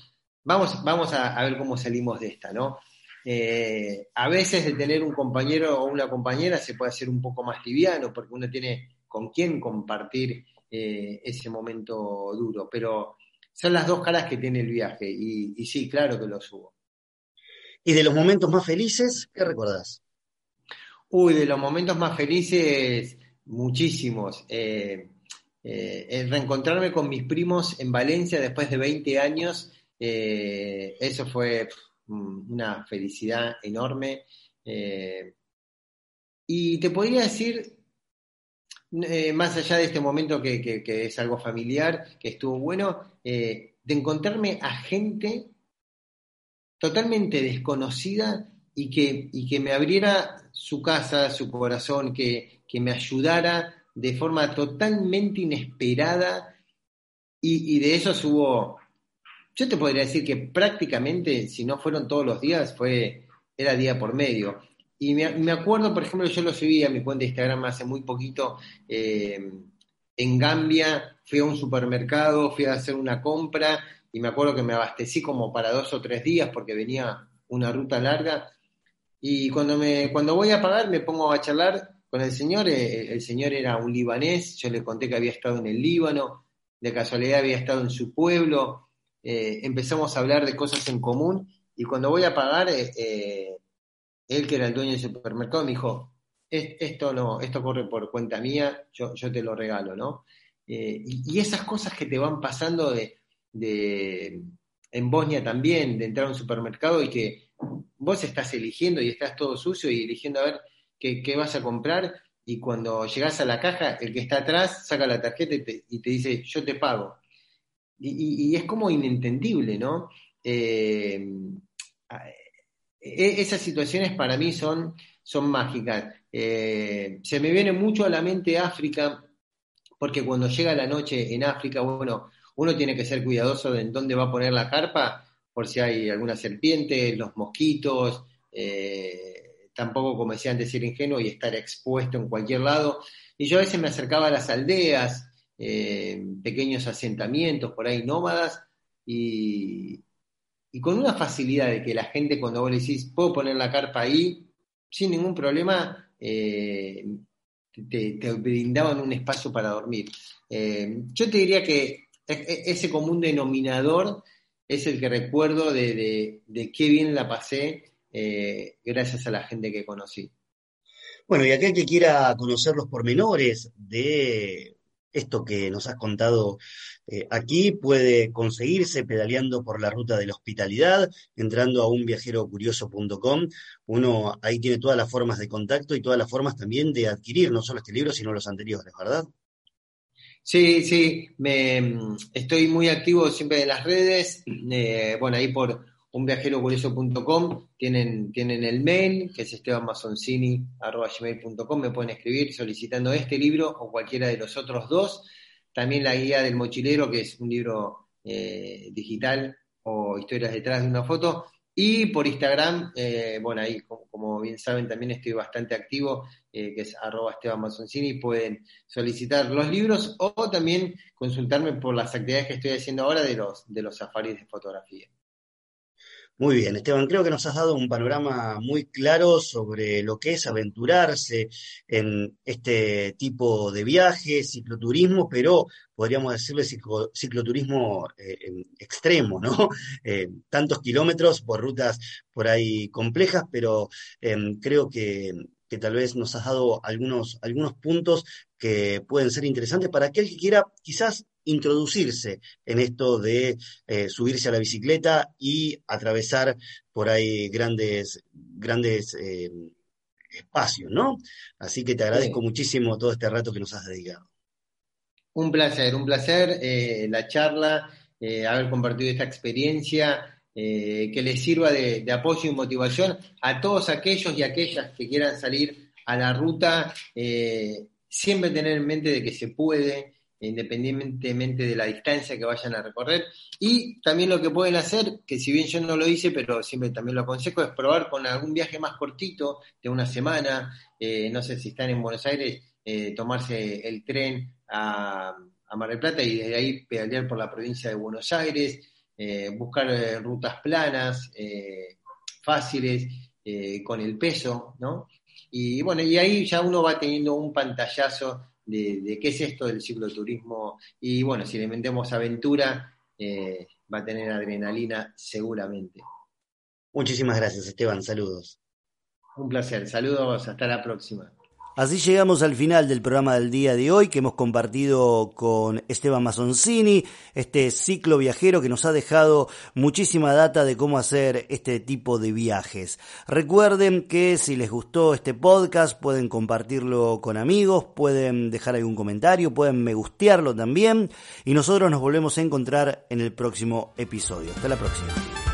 vamos, vamos a, ver cómo salimos de esta, ¿no? Eh, a veces de tener un compañero o una compañera se puede hacer un poco más liviano porque uno tiene con quién compartir eh, ese momento duro, pero son las dos caras que tiene el viaje y, sí, claro que lo subo. ¿Y de los momentos más felices, qué recordás? Uy, de los momentos más felices, muchísimos. Eh, reencontrarme con mis primos en Valencia después de 20 años eh, eso fue una felicidad enorme. Eh, y te podría decir, eh, más allá de este momento que, es algo familiar, que estuvo bueno, de encontrarme a gente totalmente desconocida y que, que me abriera su casa, su corazón, que, me ayudara de forma totalmente inesperada y, y de eso hubo yo te podría decir que prácticamente, si no fueron todos los días, fue, era día por medio. Y me, acuerdo, por ejemplo, yo lo subí a mi cuenta de Instagram hace muy poquito, eh, en Gambia, fui a un supermercado, fui a hacer una compra y me acuerdo que me abastecí como para dos o tres días porque venía una ruta larga. Y cuando, me, cuando voy a pagar me pongo a charlar con el señor, eh, el señor era un libanés, yo le conté que había estado en el Líbano, de casualidad había estado en su pueblo, eh, empezamos a hablar de cosas en común y cuando voy a pagar, eh, eh, él que era el dueño del supermercado me dijo, esto no, esto corre por cuenta mía, yo, te lo regalo, ¿no? Y, esas cosas que te van pasando de, en Bosnia también, de entrar a un supermercado y que vos estás eligiendo y estás todo sucio y eligiendo a ver qué, vas a comprar y cuando llegas a la caja, el que está atrás saca la tarjeta y te dice, yo te pago. Y, es como inentendible, ¿no? Eh, e, esas situaciones para mí son, son mágicas. Eh, se me viene mucho a la mente África, porque cuando llega la noche en África, bueno, uno tiene que ser cuidadoso de en dónde va a poner la carpa, por si hay alguna serpiente, los mosquitos, eh, tampoco, como decía antes, ser ingenuo y estar expuesto en cualquier lado. Y yo a veces me acercaba a las aldeas, eh, pequeños asentamientos por ahí nómadas, y, con una facilidad de que la gente cuando vos le decís, puedo poner la carpa ahí, sin ningún problema, eh, te, brindaban un espacio para dormir. yo te diría que e, e, ese común denominador es el que recuerdo de, qué bien la pasé eh, gracias a la gente que conocí. Bueno, y aquel que quiera conocer los pormenores de esto que nos has contado eh, aquí puede conseguirse pedaleando por la ruta de la hospitalidad, entrando a unviajerocurioso.com. Uno ahí tiene todas las formas de contacto y todas las formas también de adquirir no solo este libro, sino los anteriores, ¿verdad? Sí, sí, me, estoy muy activo siempre en las redes. Eh, bueno, ahí por unviajerocurioso.com tienen, tienen el mail, que es estebanmasoncini.com, me pueden escribir solicitando este libro o cualquiera de los otros dos. También la guía del mochilero, que es un libro eh, digital o historias detrás de una foto. Y por Instagram, eh, bueno, ahí como, bien saben también estoy bastante activo, eh, que es arroba pueden solicitar los libros o también consultarme por las actividades que estoy haciendo ahora de los, de los safaris de fotografía. Muy bien, Esteban, creo que nos has dado un panorama muy claro sobre lo que es aventurarse en este tipo de viajes, cicloturismo, pero podríamos decirle cicloturismo eh, extremo, ¿no? Eh, tantos kilómetros por rutas por ahí complejas, pero em, creo que, que tal vez nos has dado algunos, algunos puntos que pueden ser interesantes para aquel que quiera quizás introducirse en esto de eh, subirse a la bicicleta y atravesar por ahí grandes, grandes eh, espacios, ¿no? Así que te agradezco muchísimo todo este rato que nos has dedicado. Un placer, un placer eh, la charla, haber compartido esta experiencia. Que les sirva de, apoyo y motivación a todos aquellos y aquellas que quieran salir a la ruta, siempre tener en mente de que se puede, independientemente de la distancia que vayan a recorrer. Y también lo que pueden hacer, que si bien yo no lo hice, pero siempre también lo aconsejo, es probar con algún viaje más cortito, de una semana, eh, no sé si están en Buenos Aires, eh, tomarse el tren a, Mar del Plata y desde ahí pedalear por la provincia de Buenos Aires, eh, buscar rutas planas, fáciles, con el peso, ¿no? Y bueno, y ahí ya uno va teniendo un pantallazo de, qué es esto del cicloturismo. Y bueno, si le metemos aventura, eh, va a tener adrenalina seguramente. Muchísimas gracias, Esteban. Saludos. Un placer. Saludos. Hasta la próxima. Así llegamos al final del programa del día de hoy que hemos compartido con Esteban Masoncini, este ciclo viajero que nos ha dejado muchísima data de cómo hacer este tipo de viajes. Recuerden que si les gustó este podcast pueden compartirlo con amigos, pueden dejar algún comentario, pueden me gustearlo también y nosotros nos volvemos a encontrar en el próximo episodio. Hasta la próxima.